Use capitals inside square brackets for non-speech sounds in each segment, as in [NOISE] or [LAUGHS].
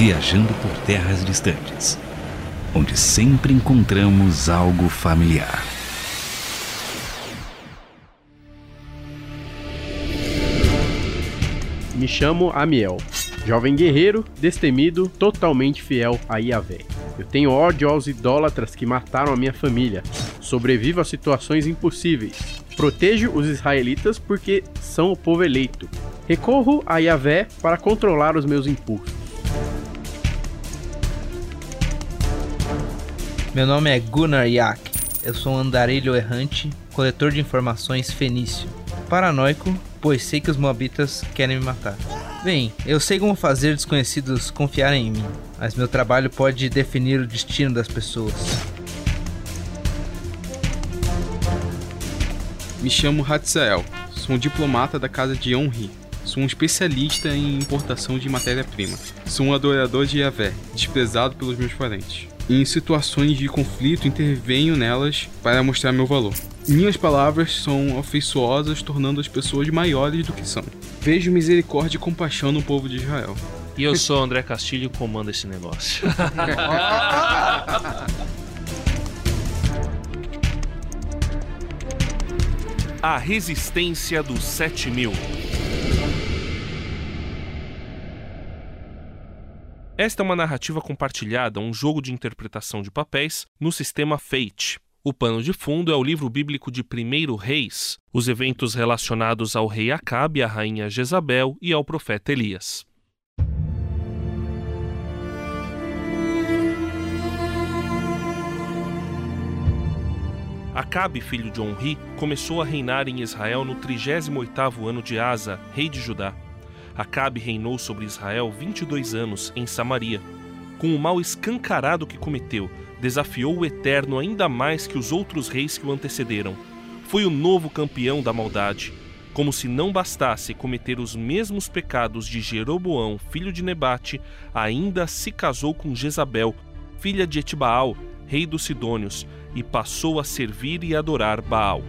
viajando por terras distantes, onde sempre encontramos algo familiar. Me chamo Amiel, jovem guerreiro, destemido, totalmente fiel a Yahvé. Eu tenho ódio aos idólatras que mataram a minha família. Sobrevivo a situações impossíveis. Protejo os israelitas porque são o povo eleito. Recorro a Yahvé para controlar os meus impulsos. Meu nome é Gunnar Yak. Eu sou um andarilho errante, coletor de informações fenício. Paranoico, pois sei que os moabitas querem me matar. Bem, eu sei como fazer desconhecidos confiarem em mim, mas meu trabalho pode definir o destino das pessoas. Me chamo Hatzael, sou um diplomata da casa de Onri. Sou um especialista em importação de matéria-prima. Sou um adorador de Yahvé, desprezado pelos meus parentes. Em situações de conflito, intervenho nelas para mostrar meu valor. Minhas palavras são afeiçoosas, tornando as pessoas maiores do que são. Vejo misericórdia e compaixão no povo de Israel. E eu sou André Castilho e comando esse negócio. [LAUGHS] A resistência dos 7000. Esta é uma narrativa compartilhada, um jogo de interpretação de papéis no sistema Fate. O pano de fundo é o livro bíblico de 1 Reis, os eventos relacionados ao rei Acabe, à rainha Jezabel e ao profeta Elias. Acabe, filho de Onri, começou a reinar em Israel no 38º ano de Asa, rei de Judá. Acabe reinou sobre Israel 22 anos em Samaria. Com o mal escancarado que cometeu, desafiou o Eterno ainda mais que os outros reis que o antecederam. Foi o novo campeão da maldade. Como se não bastasse cometer os mesmos pecados de Jeroboão, filho de Nebate, ainda se casou com Jezabel, filha de Etibaal, rei dos Sidônios, e passou a servir e adorar Baal.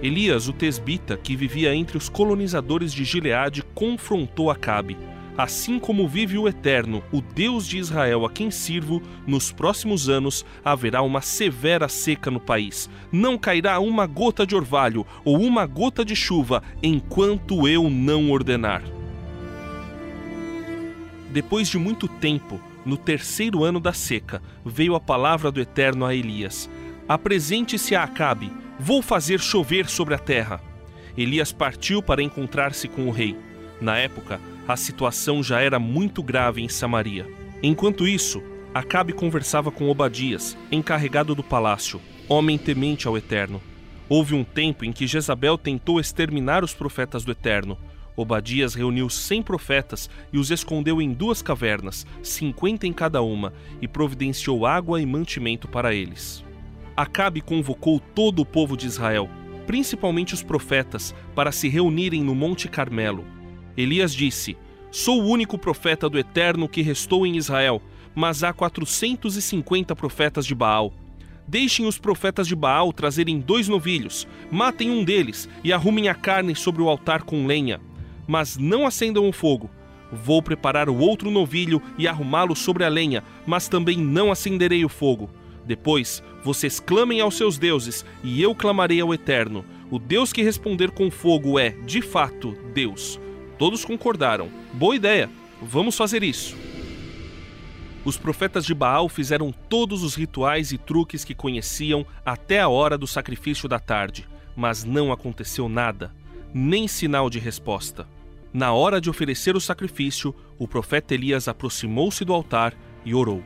Elias, o tesbita, que vivia entre os colonizadores de Gileade, confrontou Acabe. Assim como vive o Eterno, o Deus de Israel a quem sirvo, nos próximos anos haverá uma severa seca no país. Não cairá uma gota de orvalho ou uma gota de chuva enquanto eu não ordenar. Depois de muito tempo, no terceiro ano da seca, veio a palavra do Eterno a Elias: Apresente-se a Acabe, vou fazer chover sobre a terra. Elias partiu para encontrar-se com o rei. Na época, a situação já era muito grave em Samaria. Enquanto isso, Acabe conversava com Obadias, encarregado do palácio, homem temente ao Eterno. Houve um tempo em que Jezabel tentou exterminar os profetas do Eterno, Obadias reuniu cem profetas e os escondeu em duas cavernas, cinquenta em cada uma, e providenciou água e mantimento para eles. Acabe convocou todo o povo de Israel, principalmente os profetas, para se reunirem no Monte Carmelo. Elias disse: Sou o único profeta do Eterno que restou em Israel, mas há 450 profetas de Baal. Deixem os profetas de Baal trazerem dois novilhos, matem um deles e arrumem a carne sobre o altar com lenha mas não acendam o fogo. Vou preparar o outro novilho e arrumá-lo sobre a lenha, mas também não acenderei o fogo. Depois, vocês clamem aos seus deuses, e eu clamarei ao Eterno. O Deus que responder com fogo é, de fato, Deus. Todos concordaram. Boa ideia, vamos fazer isso. Os profetas de Baal fizeram todos os rituais e truques que conheciam até a hora do sacrifício da tarde, mas não aconteceu nada, nem sinal de resposta. Na hora de oferecer o sacrifício, o profeta Elias aproximou-se do altar e orou.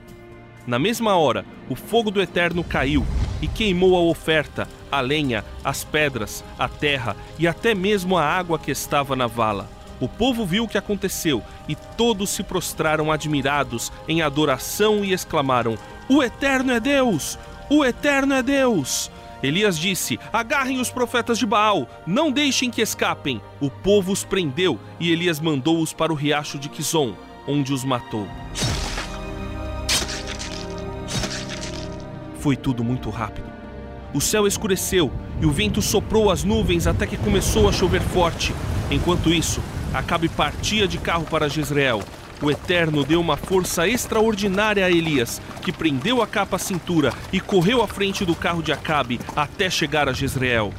Na mesma hora, o fogo do Eterno caiu e queimou a oferta, a lenha, as pedras, a terra e até mesmo a água que estava na vala. O povo viu o que aconteceu e todos se prostraram admirados em adoração e exclamaram: O Eterno é Deus! O Eterno é Deus! Elias disse: Agarrem os profetas de Baal, não deixem que escapem. O povo os prendeu e Elias mandou-os para o riacho de Quizon, onde os matou. Foi tudo muito rápido. O céu escureceu e o vento soprou as nuvens até que começou a chover forte. Enquanto isso, Acabe partia de carro para Jezreel. o Eterno deu uma força extraordinária a Elias, que prendeu a capa à cintura e correu à frente do carro de Acabe até chegar a Jezreel.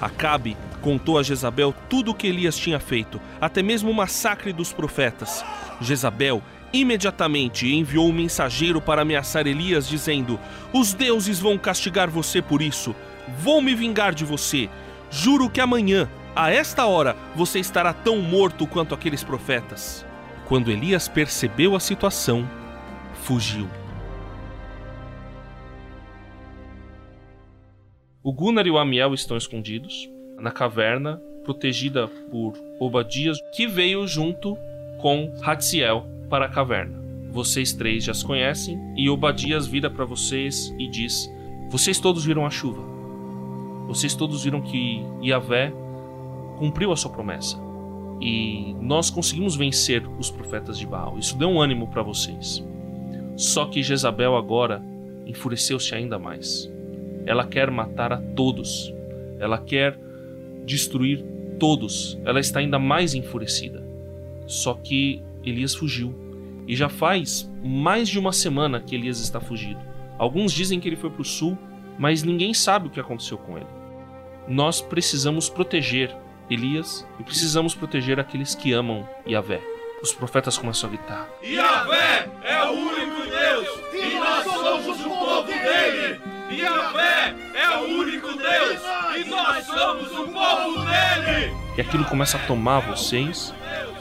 Acabe contou a Jezabel tudo o que Elias tinha feito, até mesmo o massacre dos profetas. Jezabel imediatamente enviou um mensageiro para ameaçar Elias, dizendo: Os deuses vão castigar você por isso. Vou me vingar de você. Juro que amanhã, a esta hora, você estará tão morto quanto aqueles profetas. Quando Elias percebeu a situação, fugiu. O Gunnar e o Amiel estão escondidos na caverna, protegida por Obadias, que veio junto com Hatziel para a caverna. Vocês três já as conhecem e Obadias vira para vocês e diz: Vocês todos viram a chuva. Vocês todos viram que Yahvé cumpriu a sua promessa. E nós conseguimos vencer os profetas de Baal. Isso deu um ânimo para vocês. Só que Jezabel agora enfureceu-se ainda mais. Ela quer matar a todos. Ela quer destruir todos. Ela está ainda mais enfurecida. Só que Elias fugiu. E já faz mais de uma semana que Elias está fugido. Alguns dizem que ele foi para o sul, mas ninguém sabe o que aconteceu com ele. Nós precisamos proteger Elias e precisamos proteger aqueles que amam Yahvé. Os profetas começam a gritar: Yahvé é o único Deus e nós somos o povo dele! Yahvé é o único Deus e nós somos o povo dele! E aquilo começa a tomar vocês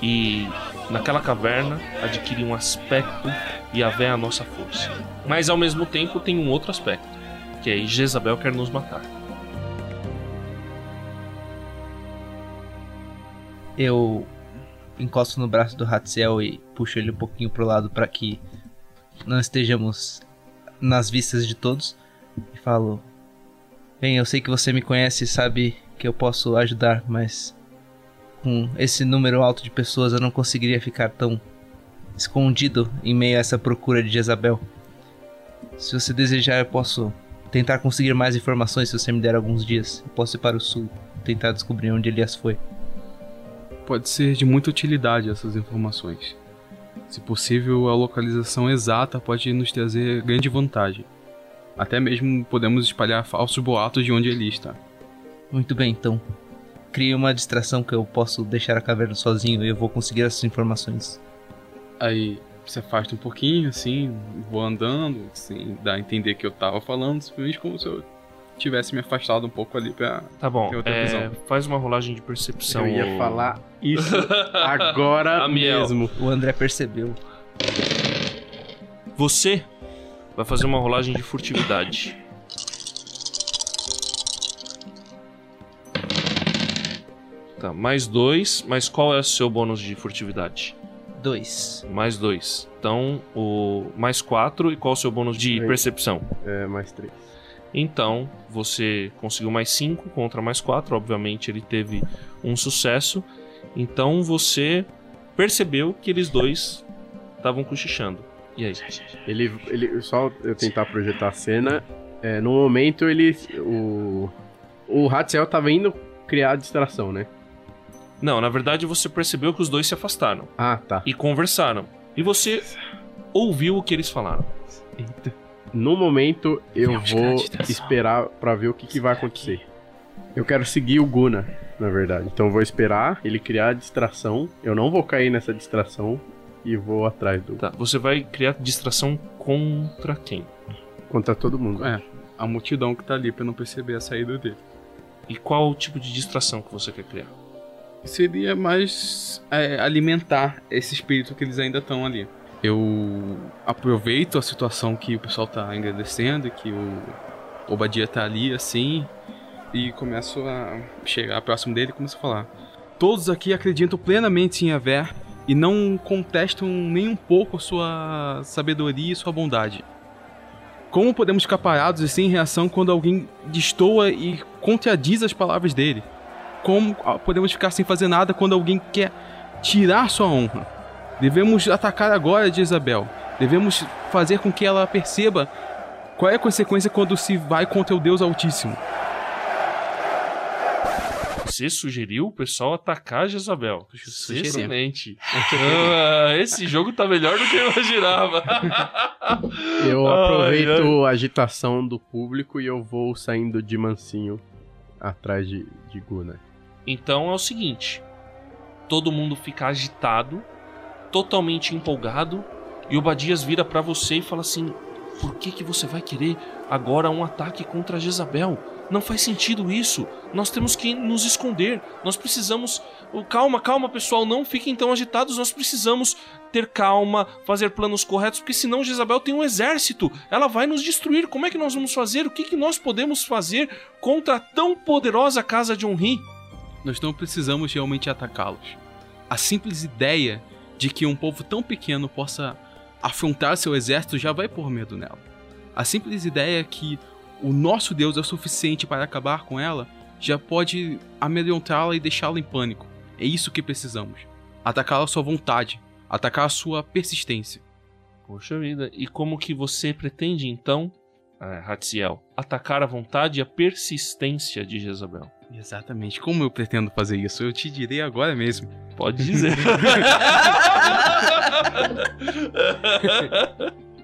e naquela caverna adquire um aspecto Yahvé é a nossa força. Mas ao mesmo tempo tem um outro aspecto, que é Jezabel quer nos matar. Eu encosto no braço do Hatzel e puxo ele um pouquinho pro lado para que não estejamos nas vistas de todos e falo: Bem, eu sei que você me conhece e sabe que eu posso ajudar, mas com esse número alto de pessoas eu não conseguiria ficar tão escondido em meio a essa procura de Jezabel. Se você desejar, eu posso tentar conseguir mais informações se você me der alguns dias. Eu posso ir para o sul, tentar descobrir onde Elias foi. Pode ser de muita utilidade essas informações. Se possível, a localização exata pode nos trazer grande vantagem. Até mesmo podemos espalhar falsos boatos de onde ele está. Muito bem, então. Crie uma distração que eu posso deixar a caverna sozinho e eu vou conseguir essas informações. Aí se afasta um pouquinho, assim, vou andando, assim, dá a entender que eu tava falando, simplesmente como se eu tivesse me afastado um pouco ali pra Tá bom, ter outra é, visão. faz uma rolagem de percepção. Eu ia falar isso [LAUGHS] agora mesmo. O André percebeu. Você vai fazer uma rolagem de furtividade. Tá, mais dois, mas qual é o seu bônus de furtividade? Dois. Mais dois. Então, o mais quatro, e qual é o seu bônus de Três. percepção? É, mais três. Então, você conseguiu mais 5 contra mais 4. Obviamente, ele teve um sucesso. Então, você percebeu que eles dois estavam cochichando. E aí? Ele, ele só eu tentar projetar a cena. é, no momento ele o o Hatzel tava indo criar a distração, né? Não, na verdade, você percebeu que os dois se afastaram Ah, tá. e conversaram. E você ouviu o que eles falaram. Eita. No momento eu vou esperar pra ver o que, que vai acontecer. Eu quero seguir o Guna, na verdade. Então eu vou esperar ele criar a distração. Eu não vou cair nessa distração e vou atrás do Tá, você vai criar distração contra quem? contra todo mundo. É, a multidão que tá ali pra não perceber a saída dele. E qual o tipo de distração que você quer criar? Seria mais é, alimentar esse espírito que eles ainda estão ali. Eu aproveito a situação que o pessoal tá agradecendo, que o Obadia tá ali assim, e começo a chegar próximo dele e começo a falar. Todos aqui acreditam plenamente em Yahvé e não contestam nem um pouco sua sabedoria e sua bondade. Como podemos ficar parados e sem reação quando alguém destoa e contradiz as palavras dele? Como podemos ficar sem fazer nada quando alguém quer tirar sua honra? Devemos atacar agora de Isabel. Devemos fazer com que ela perceba qual é a consequência quando se vai contra o Deus Altíssimo. você sugeriu o pessoal atacar Jezabel. Sugeri. Excelente. Ah, [LAUGHS] esse jogo tá melhor do que eu imaginava. [LAUGHS] Eu Ai, aproveito a agitação do público e eu vou saindo de mansinho atrás de, de Gunnar. Então é o seguinte: todo mundo fica agitado, totalmente empolgado, e o Badias vira pra você e fala assim: por que, que você vai querer agora um ataque contra Jezabel? Não faz sentido isso. Nós temos que nos esconder. Nós precisamos. Calma, calma, pessoal. Não fiquem tão agitados. Nós precisamos ter calma, fazer planos corretos, porque senão Jezabel tem um exército. Ela vai nos destruir. Como é que nós vamos fazer? O que, que nós podemos fazer contra a tão poderosa casa de Onri? Nós não precisamos realmente atacá-los. A simples ideia de que um povo tão pequeno possa afrontar seu exército já vai pôr medo nela. A simples ideia que o nosso Deus é suficiente para acabar com ela já pode amedrontá-la e deixá-la em pânico. É isso que precisamos. Atacar a sua vontade, atacar a sua persistência. Poxa vida, e como que você pretende então, ah, Hatziel, atacar a vontade e a persistência de Jezabel? Exatamente. Como eu pretendo fazer isso? Eu te direi agora mesmo. Pode dizer. [LAUGHS]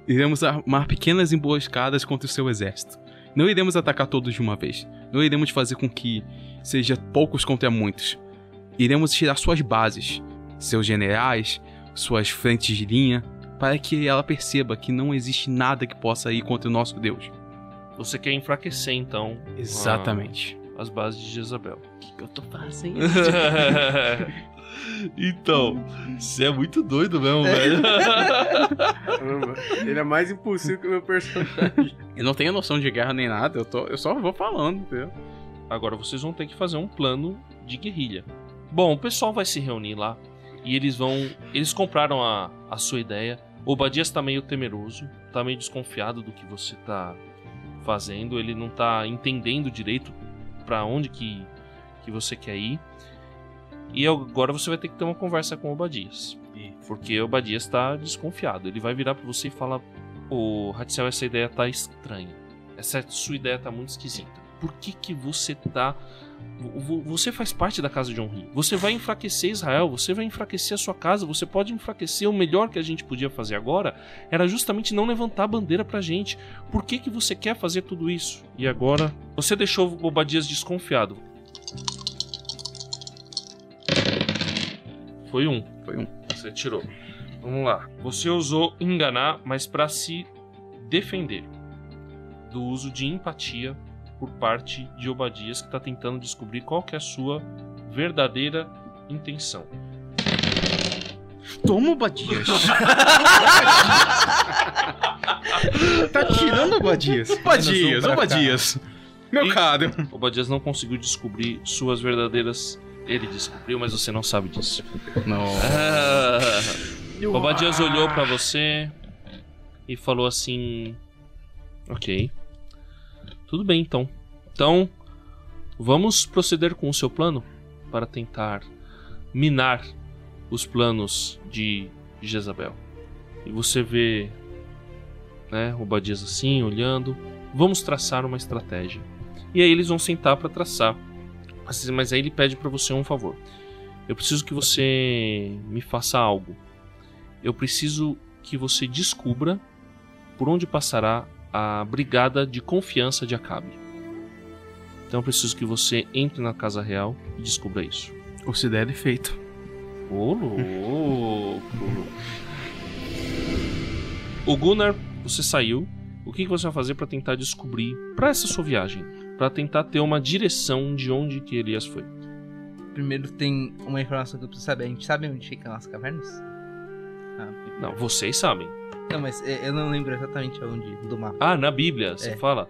Iremos armar pequenas emboscadas contra o seu exército. Não iremos atacar todos de uma vez. Não iremos fazer com que seja poucos contra muitos. Iremos tirar suas bases, seus generais, suas frentes de linha, para que ela perceba que não existe nada que possa ir contra o nosso Deus. Você quer enfraquecer então Exatamente. a- as bases de Jezabel. O que, que eu tô fazendo? [LAUGHS] então, você é muito doido mesmo, velho. Caramba, ele é mais impulsivo que o meu personagem. eu não tenho noção de guerra nem nada, eu, tô, eu só vou falando, entendeu? Agora vocês vão ter que fazer um plano de guerrilha. Bom, o pessoal vai se reunir lá e eles vão. Eles compraram a, a sua ideia. O Badias tá meio temeroso, tá meio desconfiado do que você tá fazendo. Ele não tá entendendo direito pra onde que, que você quer ir. E agora você vai ter que ter uma conversa com o Badias. Porque o Badias tá desconfiado. Ele vai virar pra você e falar: Ô, Hatzel, essa ideia tá estranha. Essa sua ideia tá muito esquisita. Por que que você tá. vo- vo- Você faz parte da casa de Onri. Você vai enfraquecer Israel, você vai enfraquecer a sua casa, você pode enfraquecer. O melhor que a gente podia fazer agora era justamente não levantar a bandeira pra gente. Por que que você quer fazer tudo isso? E agora, você deixou o Obadias desconfiado. Foi um. Foi um. Você tirou. Vamos lá. Você usou enganar, mas pra se defender do uso de empatia por parte de Obadias que tá tentando descobrir qual que é a sua verdadeira intenção. Toma, Badias! [LAUGHS] tá tirando o Badias? Badias, ô Badias! Meu caro! Obadias não conseguiu descobrir suas verdadeiras. Ele descobriu, mas você não sabe disso. Não. Ah, Obadias olhou pra você e falou assim: Ok. Tudo bem então. Então, vamos proceder com o seu plano para tentar minar os planos de Jezabel. E você vê, né, Obadias assim, olhando. Vamos traçar uma estratégia. E aí eles vão sentar para traçar. Mas- Mas aí ele pede para você um favor. Eu preciso que você me faça algo. Eu preciso que você descubra por onde passará a brigada de confiança de Acabe. Então eu preciso que você entre na casa real e descubra isso. Considere feito. Ô, louco! O Gunnar, você saiu. O que que você vai fazer para tentar descobrir para essa sua viagem? Para tentar ter uma direção de onde que Elias foi. Primeiro tem uma informação que eu preciso saber. A gente sabe onde ficam as cavernas? Ah, Não, vocês sabem. Não, mas é, eu não lembro exatamente onde do mapa. Ah, na Bíblia, você É. fala.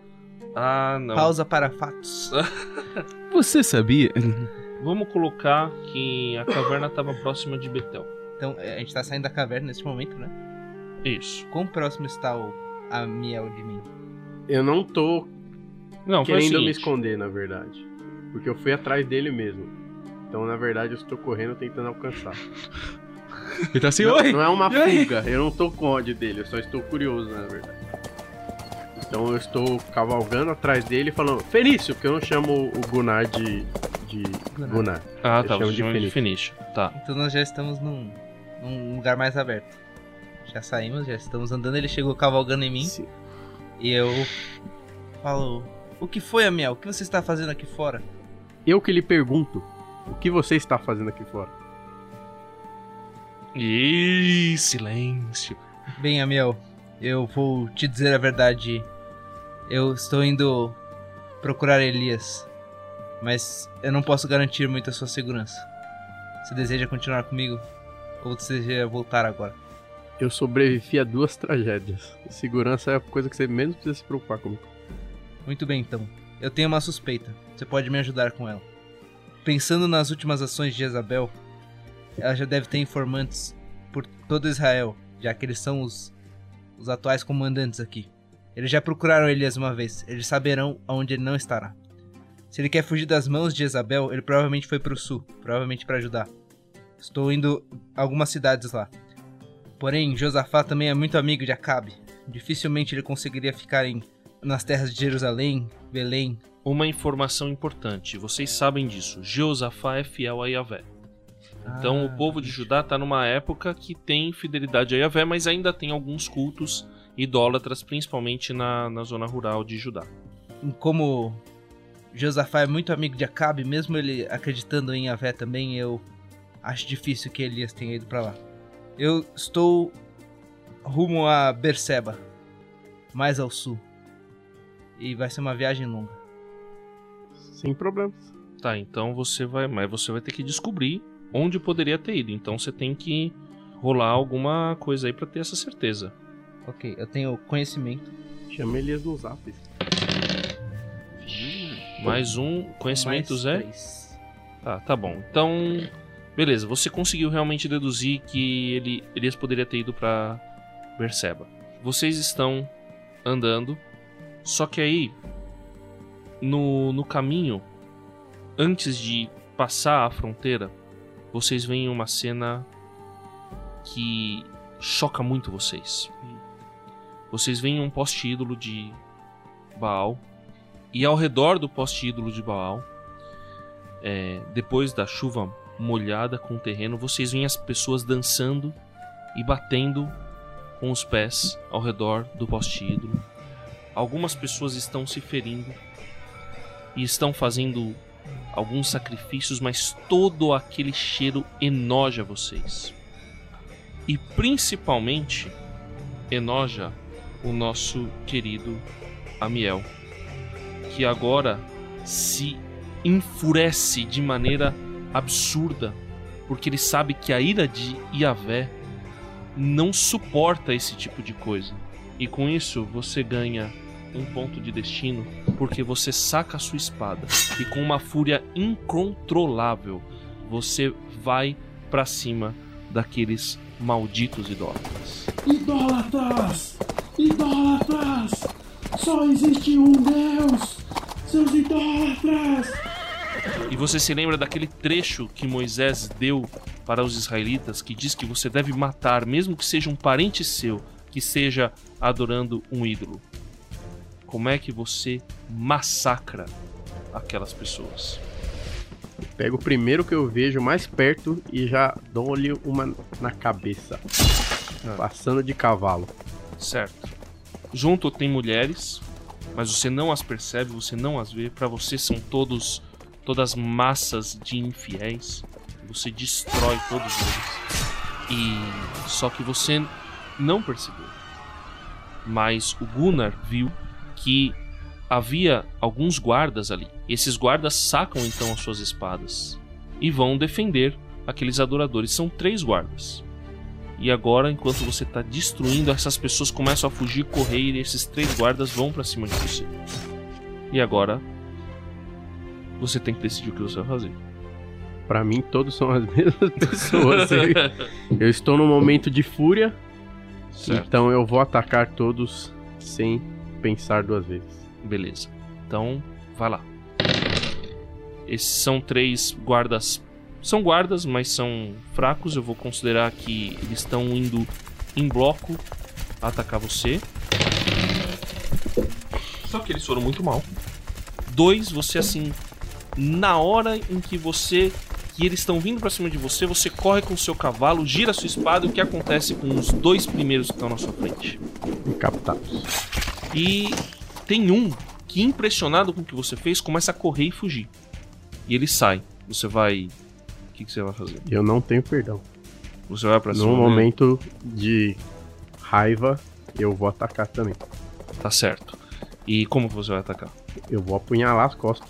Ah, não. Pausa para fatos. [LAUGHS] Você sabia? Vamos colocar que a caverna estava próxima de Betel. Então, é, a gente tá saindo da caverna nesse momento, né? Isso. Quão próximo está o a Miel de mim? Eu não tô Não, querendo me seguinte. esconder, na verdade. Porque eu fui atrás dele mesmo. Então, na verdade, eu estou correndo tentando alcançar. [LAUGHS] Ele tá assim, Não, oi! não é uma aí? fuga, eu não tô com ódio dele, eu só estou curioso, na verdade. Então eu estou cavalgando atrás dele falando, Fenício, porque eu não chamo o Gunnar de, de Gunnar. Ah, Eles tá, chamam você de de. Finish. Tá. Então nós já estamos num, num lugar mais aberto. Já saímos, já estamos andando. Ele chegou cavalgando em mim Sim. e eu falo: O que foi, Amiel? O que você está fazendo aqui fora? Eu que lhe pergunto, o que você está fazendo aqui fora? E silêncio. Bem, Amiel, eu vou te dizer a verdade. Eu estou indo procurar Elias, mas eu não posso garantir muito a sua segurança. Você deseja continuar comigo ou você deseja voltar agora? Eu sobrevivi a duas tragédias. Segurança é a coisa que você menos precisa se preocupar comigo. Muito bem, então. Eu tenho uma suspeita. Você pode me ajudar com ela. Pensando nas últimas ações de Jezabel, ela já deve ter informantes por todo Israel, já que eles são os, os atuais comandantes aqui. Eles já procuraram Elias uma vez, eles saberão aonde ele não estará. Se ele quer fugir das mãos de Jezabel, ele provavelmente foi para o sul, provavelmente para ajudar. Estou indo a algumas cidades lá. Porém, Josafá também é muito amigo de Acabe. Dificilmente ele conseguiria ficar em, nas terras de Jerusalém, Belém. Uma informação importante, vocês sabem disso. Jeosafá é fiel a Yahvé. Então Ah, o povo de Judá está numa época que tem fidelidade a Yahvé, mas ainda tem alguns cultos idólatras, principalmente na, na zona rural de Judá. como Josafá é muito amigo de Acabe, mesmo ele acreditando em Yahvé também, eu acho difícil que Elias tenha ido para lá. Eu estou rumo a Berseba, mais ao sul. E vai ser uma viagem longa. Sem problemas. Tá, então você vai, mas você vai ter que descobrir onde poderia ter ido. Então você tem que rolar alguma coisa aí para ter essa certeza. Ok, eu tenho conhecimento. Chama Elias no zap. Mais um conhecimento mais Zé. três. Tá, tá bom. Então, beleza, você conseguiu realmente deduzir que ele Elias poderia ter ido pra Berseba. Vocês estão andando, só que aí no, no caminho, antes de passar a fronteira, vocês veem uma cena que choca muito vocês. Vocês veem um poste ídolo de Baal e ao redor do poste ídolo de Baal é, depois da chuva molhada com o terreno, vocês veem as pessoas dançando e batendo com os pés ao redor do poste ídolo. Algumas pessoas estão se ferindo e estão fazendo alguns sacrifícios, mas todo aquele cheiro enoja vocês. E principalmente enoja o nosso querido Amiel, que agora se enfurece de maneira absurda, porque ele sabe que a ira de Yahvé não suporta esse tipo de coisa. E com isso você ganha um ponto de destino, porque você saca a sua espada e com uma fúria incontrolável você vai pra cima daqueles malditos idólatras. Idólatras! Idólatras! Só existe um Deus! Seus idólatras! E você se lembra daquele trecho que Moisés deu para os israelitas que diz que você deve matar, mesmo que seja um parente seu, que seja adorando um ídolo. Como é que você massacra aquelas pessoas? Pego o primeiro que eu vejo mais perto e já dou-lhe uma na cabeça. Passando de cavalo. Certo. Junto tem mulheres, mas você não as percebe, você não as vê. Para você são todos todas massas de infiéis. Você destrói todos eles. E só que você não percebeu. Mas o Gunnar viu que havia alguns guardas ali. Esses guardas sacam então as suas espadas e vão defender aqueles adoradores. São três guardas. E agora, enquanto você está destruindo, essas pessoas começam a fugir, correr e esses três guardas vão para cima de você. E agora, você tem que decidir o que você vai fazer. Pra mim, todos são as [LAUGHS] mesmas pessoas. eu estou num momento de fúria, certo. então eu vou atacar todos sem pensar duas vezes. Beleza. Então, vai lá. Esses são três guardas. São guardas, mas são fracos. Eu vou considerar que eles estão indo em bloco atacar você. Só que eles foram muito mal. Dois, você assim na hora em que você que eles estão vindo pra cima de você, você corre com o seu cavalo, gira a sua espada e o que acontece com os dois primeiros que estão na sua frente? Captados. E tem um que, impressionado com o que você fez, começa a correr e fugir. E ele sai. Você vai. O que, que você vai fazer? Eu não tenho perdão. Você vai pra cima. No dele? momento de raiva, eu vou atacar também. Tá certo. E como que você vai atacar? Eu vou apunhalar as costas.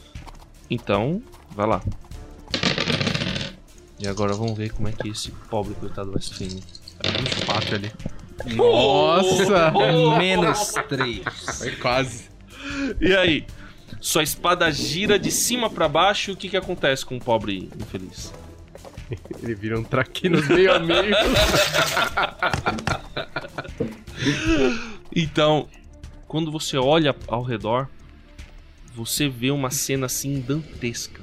Então, vai lá. E agora vamos ver como é que esse pobre coitado vai se defender. Uns quatro ali. Nossa! [LAUGHS] Menos 3. Foi quase. E aí? Sua espada gira de cima pra baixo e o que, que acontece com o pobre infeliz? Ele vira um traquinas meio a [LAUGHS] meio. Então, quando você olha ao redor, você vê uma cena assim dantesca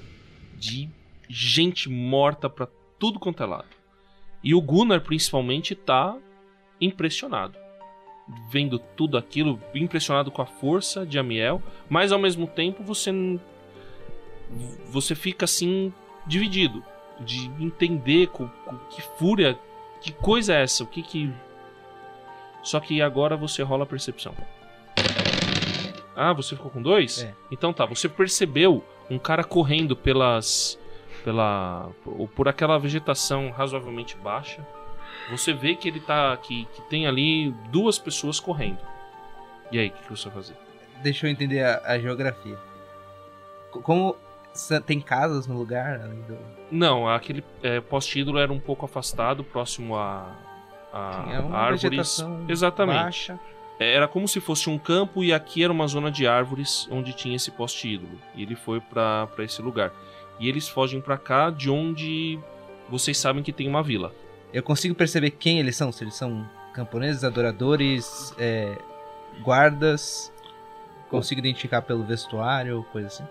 de gente morta pra tudo quanto é lado. E o Gunnar principalmente tá impressionado. Vendo tudo aquilo, impressionado com a força de Amiel, mas ao mesmo tempo você você fica assim dividido de entender com, com que fúria, que coisa é essa, o que que só que agora você rola a percepção. Ah, você ficou com dois? É. Então tá, você percebeu um cara correndo pelas. pela. por, por aquela vegetação razoavelmente baixa. Você vê que ele tá. que, que tem ali duas pessoas correndo. E aí, o que, que você vai fazer? Deixa eu entender a, a geografia. Co- Como tem casas no lugar, além do. Não, aquele é, poste-ídolo era um pouco afastado, próximo a. a É uma árvores. vegetação Exatamente. baixa. Era como se fosse um campo e aqui era uma zona de árvores onde tinha esse poste ídolo. E ele foi pra esse lugar. E eles fogem pra cá de onde vocês sabem que tem uma vila. Eu consigo perceber quem eles são? Se eles são camponeses, adoradores, é, guardas. Consigo identificar pelo vestuário, coisa assim.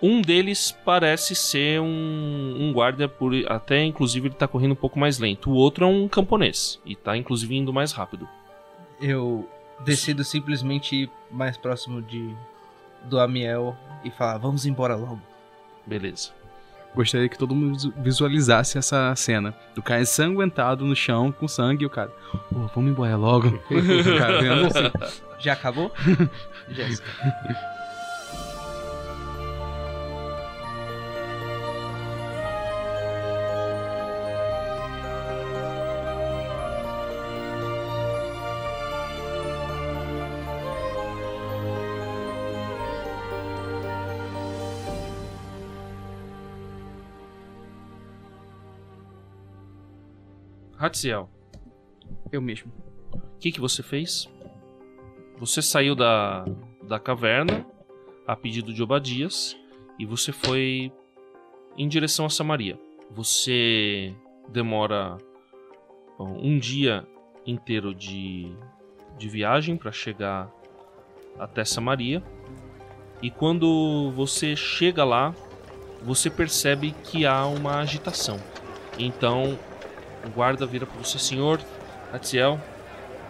Um deles parece ser um, um guarda, por, até inclusive ele tá correndo um pouco mais lento. O outro é um camponês e tá inclusive indo mais rápido. Eu decido simplesmente ir mais próximo de do Amiel e falar, vamos embora logo. Beleza. Gostaria que todo mundo visu- visualizasse essa cena. Do cara ensanguentado no chão, com sangue, e o cara. Pô, vamos embora logo. [LAUGHS] o cara vendo assim. [LAUGHS] Já acabou? [LAUGHS] Jéssica. Hatziel, Eu mesmo. o que, que você fez? Você saiu da, da caverna a pedido de Obadias e você foi em direção a Samaria. Você demora bom, um dia inteiro de, de viagem para chegar até Samaria. E quando você chega lá, você percebe que há uma agitação. Então o guarda vira para você, senhor Atiel,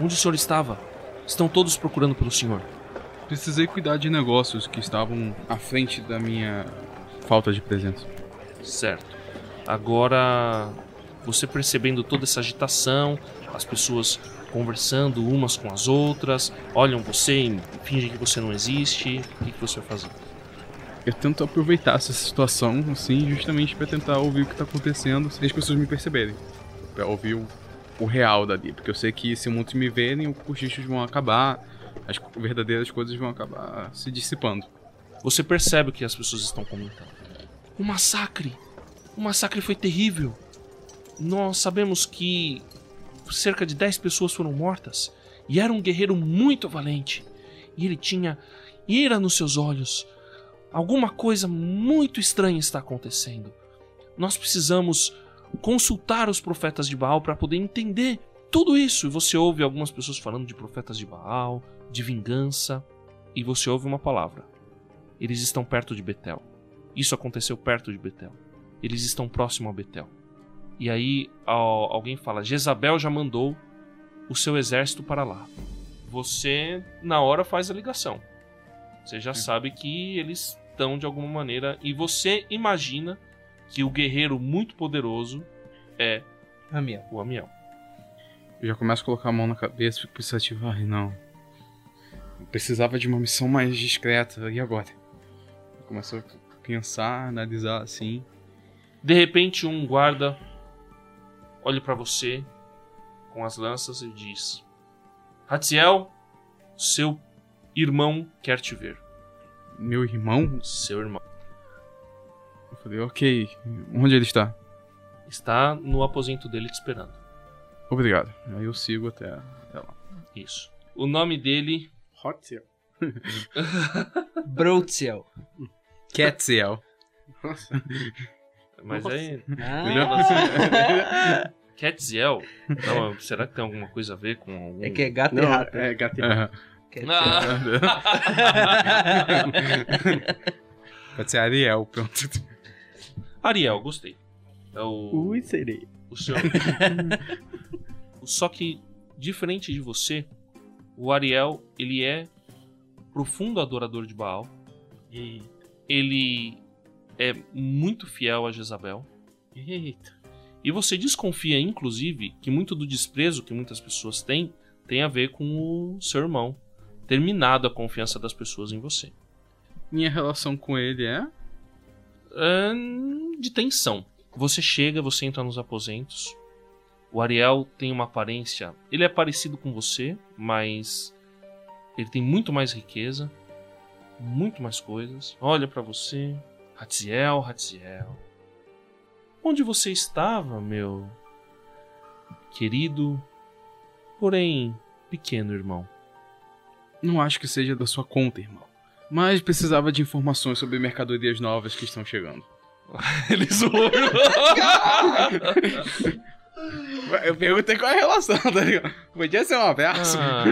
onde o senhor estava? Estão todos procurando pelo senhor. Precisei cuidar de negócios que estavam à frente da minha falta de presença. Certo. Agora, você percebendo toda essa agitação, as pessoas conversando umas com as outras, olham você e fingem que você não existe, o que, que você vai fazer? Eu tento aproveitar essa situação, assim, justamente pra tentar ouvir o que tá acontecendo sem as pessoas me perceberem. Pra ouvir o, o real dali. Porque eu sei que se muitos me verem, os cochichos vão acabar, as verdadeiras coisas vão acabar se dissipando. Você percebe o que as pessoas estão comentando. O massacre! O massacre foi terrível. Nós sabemos que cerca de 10 pessoas foram mortas. E era um guerreiro muito valente. E ele tinha ira nos seus olhos. Alguma coisa muito estranha está acontecendo. Nós precisamos consultar os profetas de Baal para poder entender tudo isso. E você ouve algumas pessoas falando de profetas de Baal, de vingança. E você ouve uma palavra. Eles estão perto de Betel. Isso aconteceu perto de Betel. Eles estão próximo a Betel. E aí al- alguém fala: Jezabel já mandou o seu exército para lá. Você, na hora, faz a ligação. Você já sabe que eles estão de alguma maneira. E você imagina que o guerreiro muito poderoso é Amiel. o Amiel. Eu já começo a colocar a mão na cabeça, fico pensativo. Ai, não. Eu precisava de uma missão mais discreta. E agora? Eu começo a pensar, analisar assim. De repente, um guarda olha pra você com as lanças e diz: Ratziel, seu irmão quer te ver. Meu irmão? Seu irmão Eu falei, ok. Onde ele está? está no aposento dele te esperando. Obrigado. Aí eu sigo até, até lá. Isso. O nome dele Hotzel. [LAUGHS] Brotziel. Catziel. Nossa. Mas é. Ah, Catziel? [LAUGHS] Não, será que tem alguma coisa a ver com algum. é que é gato e Não, rato. é gato e rato. Catziel. Ah! [LAUGHS] Pode ser Ariel, pronto. Ariel, gostei. É o. Ui, serei. o seu. [LAUGHS] Só que, diferente de você, o Ariel, ele é profundo adorador de Baal. E... Ele é muito fiel a Jezabel. Eita. E você desconfia, inclusive, que muito do desprezo que muitas pessoas têm tem a ver com o seu irmão. Terminado a confiança das pessoas em você. Minha relação com ele é? Ahn, de tensão. Você chega, você entra nos aposentos. O Ariel tem uma aparência. Ele é parecido com você, mas ele tem muito mais riqueza, muito mais coisas. Olha pra você, Hatziel, Hatziel. Onde você estava, meu querido, porém pequeno irmão? Não acho que seja da sua conta, irmão. Mas precisava de informações sobre mercadorias novas que estão chegando. [LAUGHS] Ele zoou. [LAUGHS] Eu perguntei qual é a relação, tá ligado? Podia ser um abraço. Ah,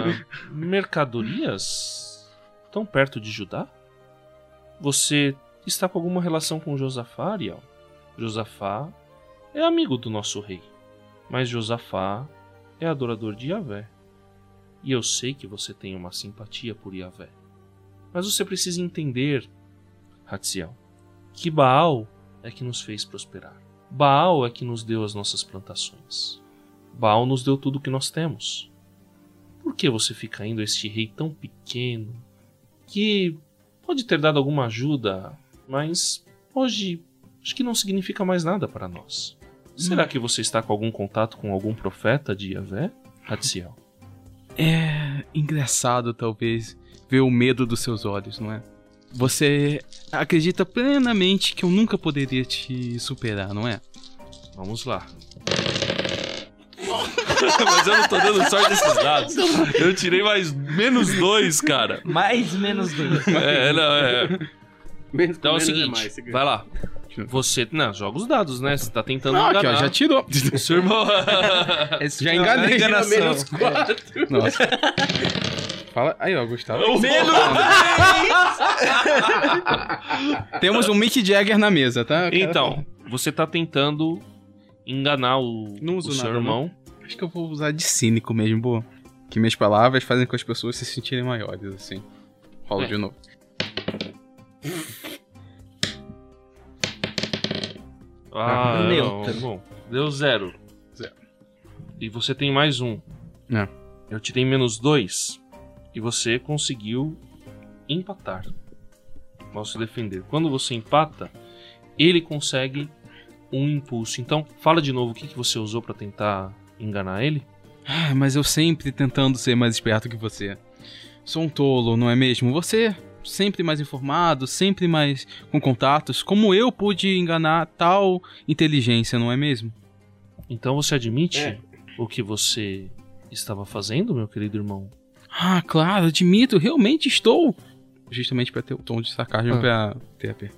mercadorias? Tão perto de Judá? Você está com alguma relação com Josafá, Ariel? Josafá é amigo do nosso rei, mas Josafá é adorador de Yahvé. E eu sei que você tem uma simpatia por Yahvé. Mas você precisa entender, Hatziel, que Baal é que nos fez prosperar. Baal é que nos deu as nossas plantações. Baal nos deu tudo o que nós temos. Por que você fica indo a este rei tão pequeno, que pode ter dado alguma ajuda, mas hoje acho que não significa mais nada para nós? Será que você está com algum contato com algum profeta de Yahvé, Hatziel? É engraçado, talvez, ver o medo dos seus olhos, não é? Você acredita plenamente que eu nunca poderia te superar, não é? Vamos lá. [LAUGHS] Mas eu não tô dando sorte desses dados. Eu tirei mais menos dois, cara. Mais menos dois. É, não, é. Menos Então é o menos seguinte, mais, você ganha. vai lá. Você. Não, joga os dados, né? Você tá tentando Não, aqui, ó, já tirou. O seu irmão. [LAUGHS] Esse Já enganei, enganação. menos quatro. Nossa. Fala. Aí, ó, Gustavo. Temos um Mick Jagger na mesa, tá? Então, você tá tentando enganar o, Não uso o seu nada, irmão. Acho que eu vou usar de cínico mesmo, boa. Que minhas palavras fazem com as pessoas se sentirem maiores, assim. Rola É. de novo. Ah, Neutro. não, bom. Deu zero. Zero. E você tem mais um. É. Eu tirei menos dois. E você conseguiu empatar. Posso defender. Quando você empata, ele consegue um impulso. Então, fala de novo o que, que você usou pra tentar enganar ele. Ah, mas eu sempre tentando ser mais esperto que você. Sou um tolo, não é mesmo? Você sempre mais informado, sempre mais com contatos. Como eu pude enganar tal inteligência, não é mesmo? Então você admite É. o que você estava fazendo, meu querido irmão? Ah, claro, admito, realmente estou. Justamente para ter o tom de sarcasmo Ah. pra TP.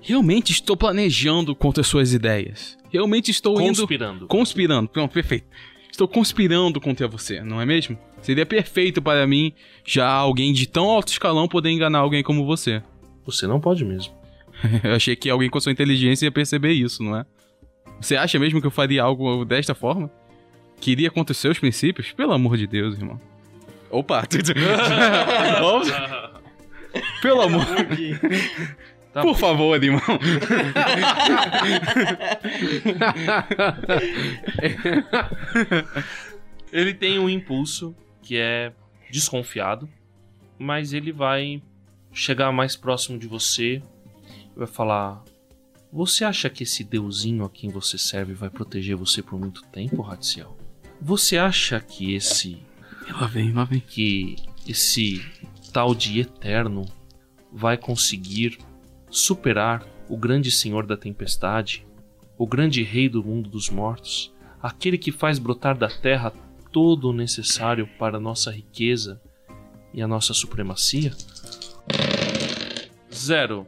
Realmente estou planejando contra suas ideias. Realmente estou indo. Conspirando. Conspirando, pronto, perfeito. Estou conspirando contra você, não é mesmo? Seria perfeito para mim já alguém de tão alto escalão poder enganar alguém como você. Você não pode mesmo. [LAUGHS] Eu achei que alguém com sua inteligência ia perceber isso, não é? Você acha mesmo que eu faria algo desta forma? Que iria contra os seus princípios? Pelo amor de Deus, irmão. Opa! [LAUGHS] Pelo amor. Tá [LAUGHS] Por favor, irmão. [LAUGHS] Ele tem um impulso que é desconfiado, mas ele vai chegar mais próximo de você e vai falar: Você acha que esse deusinho a quem você serve vai proteger você por muito tempo, Ratziel? Você acha que esse Lá vem, lá vem. que esse tal de eterno vai conseguir superar o grande senhor da tempestade, o grande rei do mundo dos mortos, aquele que faz brotar da terra todo o necessário para a nossa riqueza e a nossa supremacia? Zero.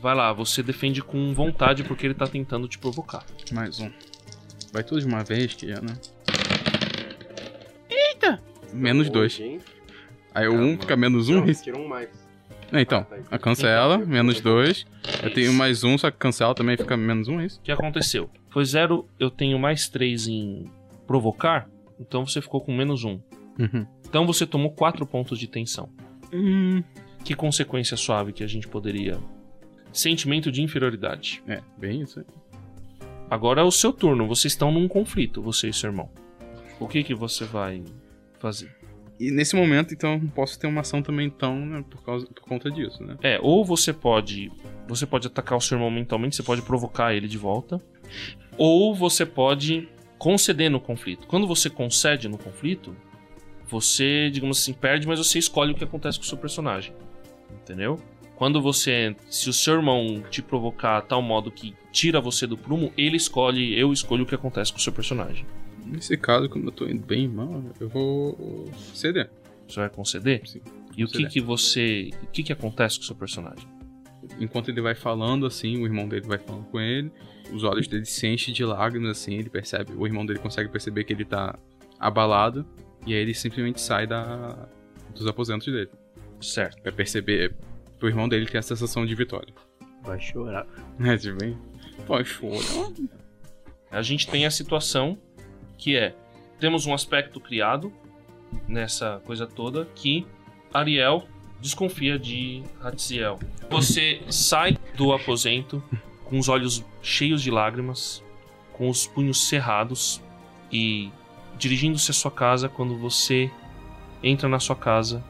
Vai lá, você defende com vontade porque ele tá tentando te provocar. Mais um. Vai tudo de uma vez, que é, né? Eita! Menos dois. Aí o um fica menos um. Não, tira um mais. É, então, Ah, tá a cancela, menos dois. Eu tenho mais um, só que cancela também fica menos um, é isso? O que aconteceu? Foi zero, eu tenho mais três em provocar, então você ficou com menos um. Uhum. Então você tomou quatro pontos de tensão. Hum. Que consequência suave que a gente poderia. Sentimento de inferioridade. É, bem isso aí. Agora é o seu turno, vocês estão num conflito, você e seu irmão. O que que você vai fazer? E nesse momento, então, posso ter uma ação também, então, né, por, causa, por conta disso, né? É, ou você pode. Você pode atacar o seu irmão mentalmente, você pode provocar ele de volta. Ou você pode conceder no conflito. Quando você concede no conflito, você, digamos assim, perde, mas você escolhe o que acontece com o seu personagem. Entendeu? Quando você. Se o seu irmão te provocar a tal modo que tira você do prumo, ele escolhe, eu escolho o que acontece com o seu personagem. Nesse caso, como eu tô indo bem mal, eu vou ceder. Você vai conceder? Sim. E o que que você. O que que acontece com o seu personagem? Enquanto ele vai falando, assim, o irmão dele vai falando com ele, os olhos dele se enchem de lágrimas, assim, ele percebe, o irmão dele consegue perceber que ele tá abalado, e aí ele simplesmente sai da, dos aposentos dele. Certo. Pra perceber, pro irmão dele ter a sensação de vitória. Vai chorar. [LAUGHS] É, tipo, bem, pode chorar. A gente tem a situação que é: temos um aspecto criado nessa coisa toda que Ariel desconfia de Hatziel. Você sai do aposento com os olhos cheios de lágrimas, com os punhos cerrados e dirigindo-se à sua casa quando você entra na sua casa,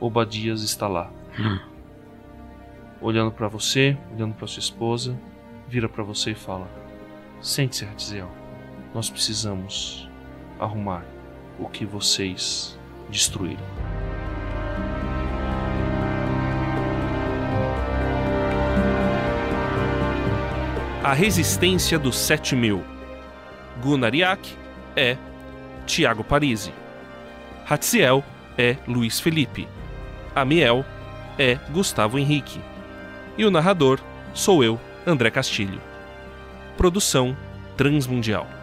Obadias está lá. Olhando pra você, olhando pra sua esposa, vira pra você e fala: Sente-se, Hatziel. Nós precisamos arrumar o que vocês destruíram. A resistência dos 7 mil. Gunariak é Tiago Parisi. Hatziel é Luiz Felipe. Amiel é Gustavo Henrique. E o narrador sou eu, André Castilho. Produção Transmundial.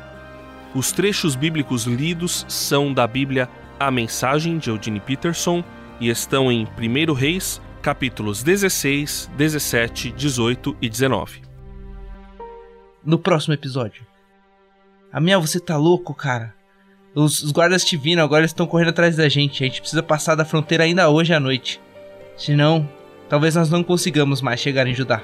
Os trechos bíblicos lidos são da Bíblia A Mensagem de Eugene Peterson e estão em 1 Reis, capítulos 16, 17, 18 e 19. No próximo episódio. Amiel, você tá louco, cara? Os, os guardas te viram, agora estão correndo atrás da gente. A gente precisa passar da fronteira ainda hoje à noite. Senão, talvez nós não consigamos mais chegar em Judá.